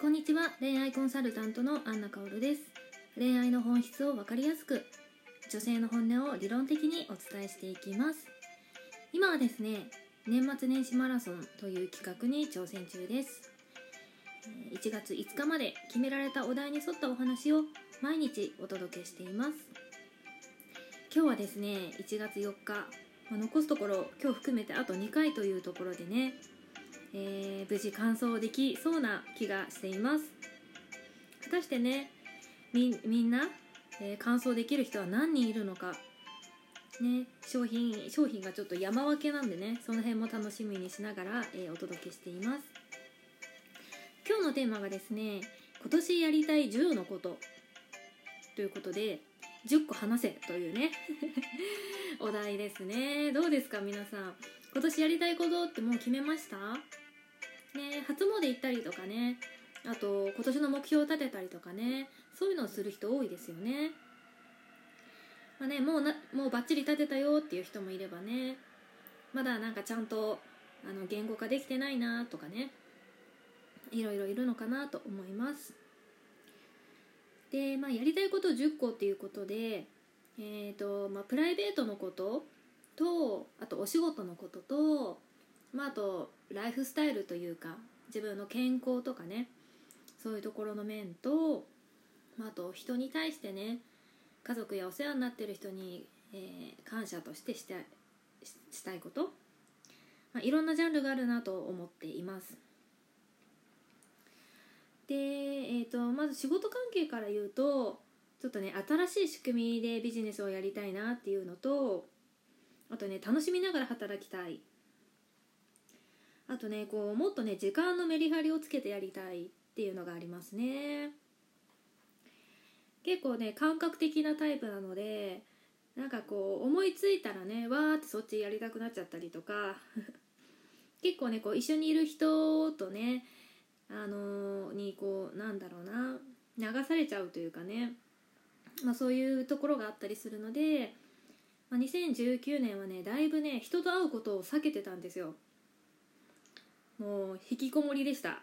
こんにちは。恋愛コンサルタントのアンナカオルです。恋愛の本質を分かりやすく女性の本音を理論的にお伝えしていきます。今はですね年末年始マラソンという企画に挑戦中です。1月5日まで決められたお題に沿ったお話を毎日お届けしています。今日はですね1月4日、ま、残すところ今日含めてあと2回というところでねえー、無事完走できそうな気がしています。果たしてねみみんな、えー、完走できる人は何人いるのか。ね商品商品がちょっと山分けなんでねその辺も楽しみにしながら、えー、お届けしています。今日のテーマがですね今年やりたい10のこと。ということで10個話せというね お題ですね。どうですか皆さん。今年やりたいことってもう決めました？ね初詣行ったりとかねあと今年の目標を立てたりとかねそういうのをする人多いですよね。まあねもうなもうバッチリ立てたよっていう人もいればねまだなんかちゃんとあの言語化できてないなとかねいろいろいるのかなと思います。で、まあ、やりたいこと10個っていうことで、えーとまあ、プライベートのこととあとお仕事のことと、まあ、あとライフスタイルというか自分の健康とかねそういうところの面と、まあ、あと人に対してね家族やお世話になってる人に、えー、感謝としてしてしたいこと、まあ、いろんなジャンルがあるなと思っています。で、えー、とまず仕事関係から言うとちょっとね新しい仕組みでビジネスをやりたいなっていうのとあとね楽しみながら働きたい。あとねこうもっとね時間のメリハリをつけてやりたいっていうのがありますね。結構ね感覚的なタイプなのでなんかこう思いついたらねわーってそっちやりたくなっちゃったりとか 結構ねこう一緒にいる人とねあのー、にこうなんだろうな流されちゃうというかね、まあ、そういうところがあったりするのでまあ、2019年はねだいぶね人と会うことを避けてたんですよ。もう引きこもりでした。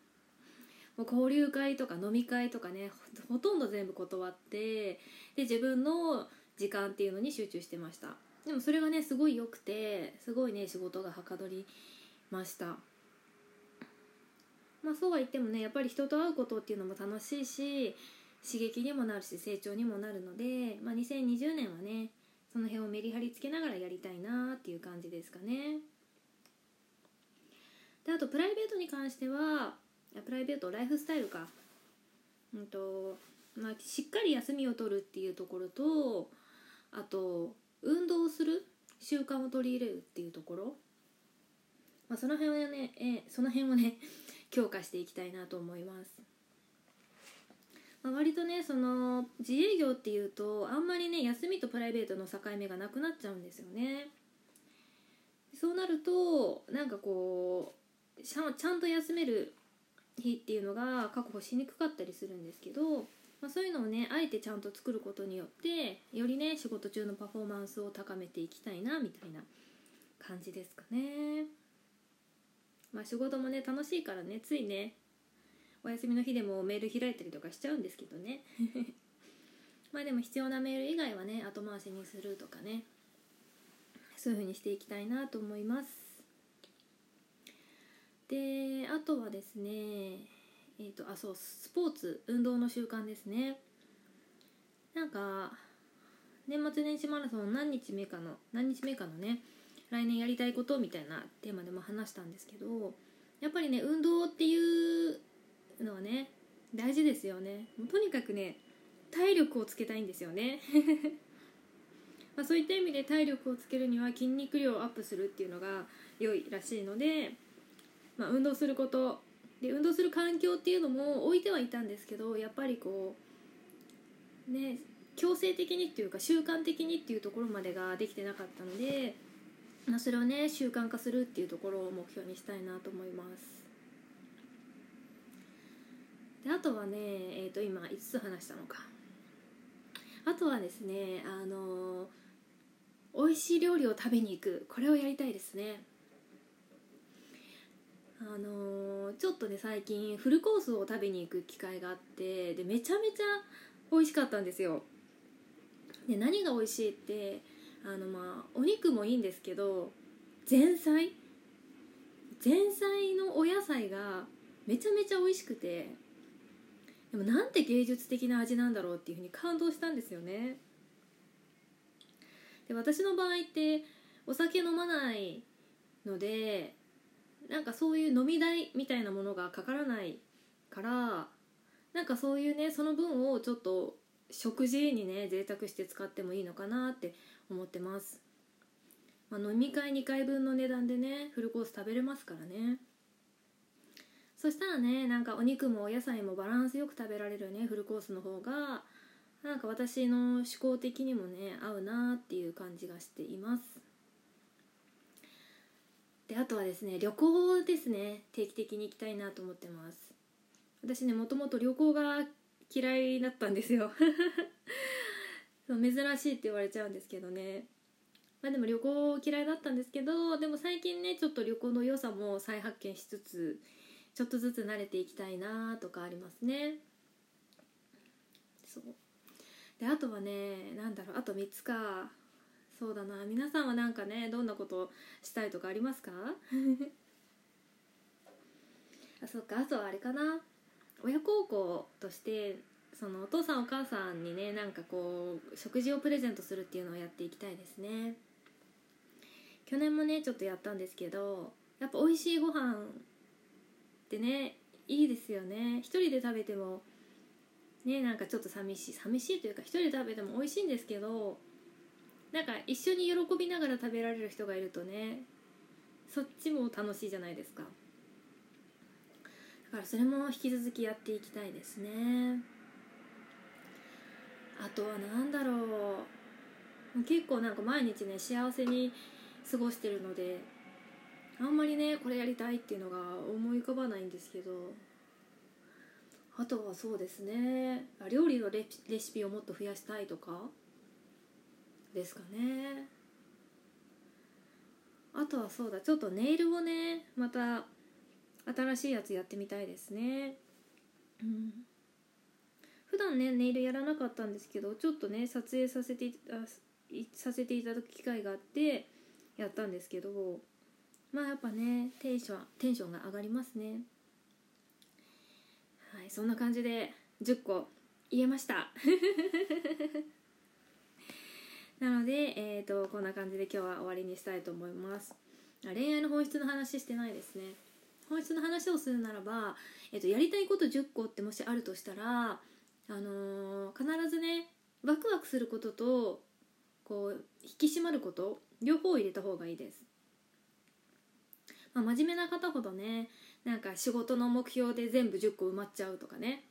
もう交流会とか飲み会とかねほとんど全部断ってで自分の時間っていうのに集中してました。でもそれがねすごい良くてすごいね仕事がはかどりました。まあそうは言ってもねやっぱり人と会うことっていうのも楽しいし刺激にもなるし成長にもなるので、まあ、2020年はねその辺をメリハリつけながらやりたいなっていう感じですかね。であとプライベートに関してはプライベートライフスタイルか。うんとまあ、しっかり休みを取るっていうところとあと運動する習慣を取り入れるっていうところ、まあ、その辺をね、えその辺をね 強化していきたいなと思います。まあ、割とねその自営業っていうとあんまりね休みとプライベートの境目がなくなっちゃうんですよね。そうなるとなんかこうちゃんと休める日っていうのが確保しにくかったりするんですけど、まあ、そういうのをねあえてちゃんと作ることによってよりね仕事中のパフォーマンスを高めていきたいなみたいな感じですかね。まあ仕事もね楽しいからねついねお休みの日でもメール開いたりとかしちゃうんですけどね。まあでも必要なメール以外はね後回しにするとかねそういう風にしていきたいなと思います。であとはですねえっ、ー、とあそうスポーツ運動の習慣ですね。なんか年末年始マラソン何日目かの何日目かのね来年やりたいことみたいなテーマでも話したんですけどやっぱりね運動っていうのはね大事ですよね。もうとにかくね体力をつけたいんですよね。まあそういった意味で体力をつけるには筋肉量をアップするっていうのが良いらしいので、まあ、運動すること。で運動する環境っていうのも置いてはいたんですけどやっぱりこうね強制的にっていうか習慣的にっていうところまでができてなかったので、まあ、それをね習慣化するっていうところを目標にしたいなと思います。であとはね、えー、と今5つ話したのか。あとはですねあの美味しい料理を食べに行く。これをやりたいですね。のーちょっとね最近フルコースを食べに行く機会があってでめちゃめちゃ美味しかったんですよ。で何が美味しいってあのまあお肉もいいんですけど前菜。前菜のお野菜がめちゃめちゃ美味しくてでもなんて芸術的な味なんだろうっていうふうに感動したんですよね。で私の場合ってお酒飲まないのでなんかそういう飲み代みたいなものがかからないからなんかそういうねその分をちょっと食事にね贅沢して使ってもいいのかなって思ってます、まあ、飲み会2回分の値段でねフルコース食べれますからね。そしたらねなんかお肉もお野菜もバランスよく食べられるねフルコースの方がなんか私の思考的にもね合うなっていう感じがしています。であとはですね旅行ですね。定期的に行きたいなと思ってます。私ねもともと旅行が嫌いだったんですよ。そう珍しいって言われちゃうんですけどね。まあでも旅行嫌いだったんですけどでも最近ねちょっと旅行の良さも再発見しつつちょっとずつ慣れていきたいなとかありますね。そう。であとはねなんだろうあと3つか。そうだな。皆さんはなんかねどんなことしたいとかありますか？あそっか。あとはあれかな。親孝行としてそのお父さんお母さんにねなんかこう食事をプレゼントするっていうのをやっていきたいですね。去年もねちょっとやったんですけどやっぱ美味しいご飯ってねいいですよね。一人で食べてもねなんかちょっと寂しい。寂しいというか一人で食べても美味しいんですけどなんか一緒に喜びながら食べられる人がいるとねそっちも楽しいじゃないですか。だからそれも引き続きやっていきたいですね。あとは何だろう。結構なんか毎日ね幸せに過ごしてるのであんまりねこれやりたいっていうのが思い浮かばないんですけど。あとはそうですね。料理のレシピをもっと増やしたいとか。ですかね。あとはそうだちょっとネイルをねまた新しいやつやってみたいですね。うん。普段ねネイルやらなかったんですけどちょっとね撮影させてさせていただく機会があってやったんですけどまあやっぱねテンションテンションが上がりますね。はいそんな感じで10個言えました。なので、えー、とこんな感じで今日は終わりにしたいと思います。恋愛の本質の話してないですね。本質の話をするならば、えー、とやりたいこと10個ってもしあるとしたら、あのー必ずねワクワクすることとこう引き締まること両方入れた方がいいです、まあ、真面目な方ほどねなんか仕事の目標で全部10個埋まっちゃうとかね。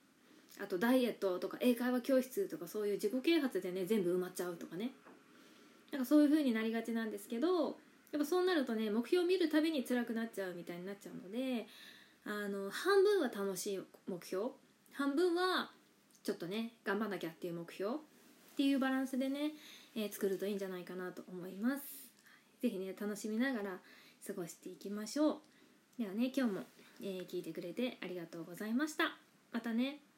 あとダイエットとか英会話教室とかそういう自己啓発でね全部埋まっちゃうとかね。なんかそういう風になりがちなんですけどやっぱそうなるとね目標を見るたびに辛くなっちゃうみたいになっちゃうのであの半分は楽しい目標。半分はちょっとね頑張んなきゃっていう目標。っていうバランスでね、えー作るといいんじゃないかなと思います。是非ね楽しみながら過ごしていきましょう。ではね今日も、えー聞いてくれてありがとうございました。またね。